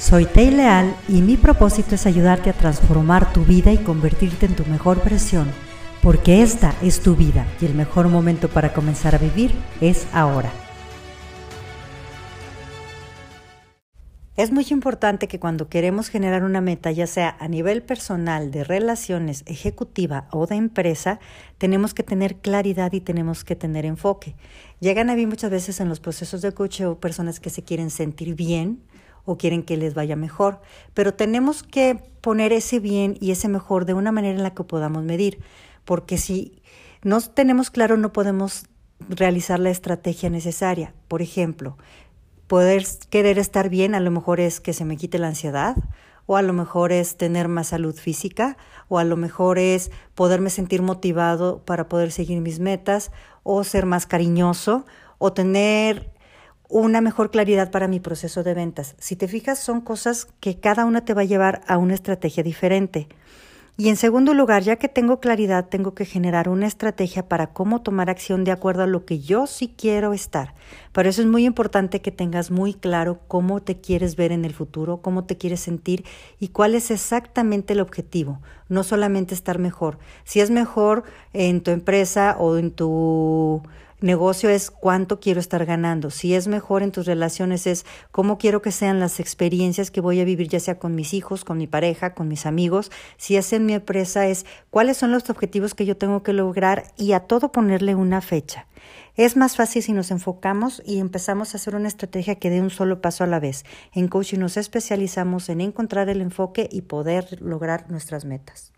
Soy Tei Leal y mi propósito es ayudarte a transformar tu vida y convertirte en tu mejor versión, porque esta es tu vida y el mejor momento para comenzar a vivir es ahora. Es muy importante que cuando queremos generar una meta, ya sea a nivel personal, de relaciones, ejecutiva o de empresa, tenemos que tener claridad y tenemos que tener enfoque. Llegan a mí muchas veces en los procesos de coaching personas que se quieren sentir bien o quieren que les vaya mejor, pero tenemos que poner ese bien y ese mejor de una manera en la que podamos medir, porque si no tenemos claro no podemos realizar la estrategia necesaria. Por ejemplo, poder querer estar bien a lo mejor es que se me quite la ansiedad, o a lo mejor es tener más salud física, o a lo mejor es poderme sentir motivado para poder seguir mis metas, o ser más cariñoso, o tener una mejor claridad para mi proceso de ventas. Si te fijas, son cosas que cada una te va a llevar a una estrategia diferente. Y en segundo lugar, ya que tengo claridad, tengo que generar una estrategia para cómo tomar acción de acuerdo a lo que yo sí quiero estar. Por eso es muy importante que tengas muy claro cómo te quieres ver en el futuro, cómo te quieres sentir y cuál es exactamente el objetivo. No solamente estar mejor. Si es mejor en tu empresa o en tu negocio es cuánto quiero estar ganando. Si es mejor en tus relaciones es cómo quiero que sean las experiencias que voy a vivir, ya sea con mis hijos, con mi pareja, con mis amigos. Si es en mi empresa es cuáles son los objetivos que yo tengo que lograr y a todo ponerle una fecha. Es más fácil si nos enfocamos y empezamos a hacer una estrategia que dé un solo paso a la vez. En coaching nos especializamos en encontrar el enfoque y poder lograr nuestras metas.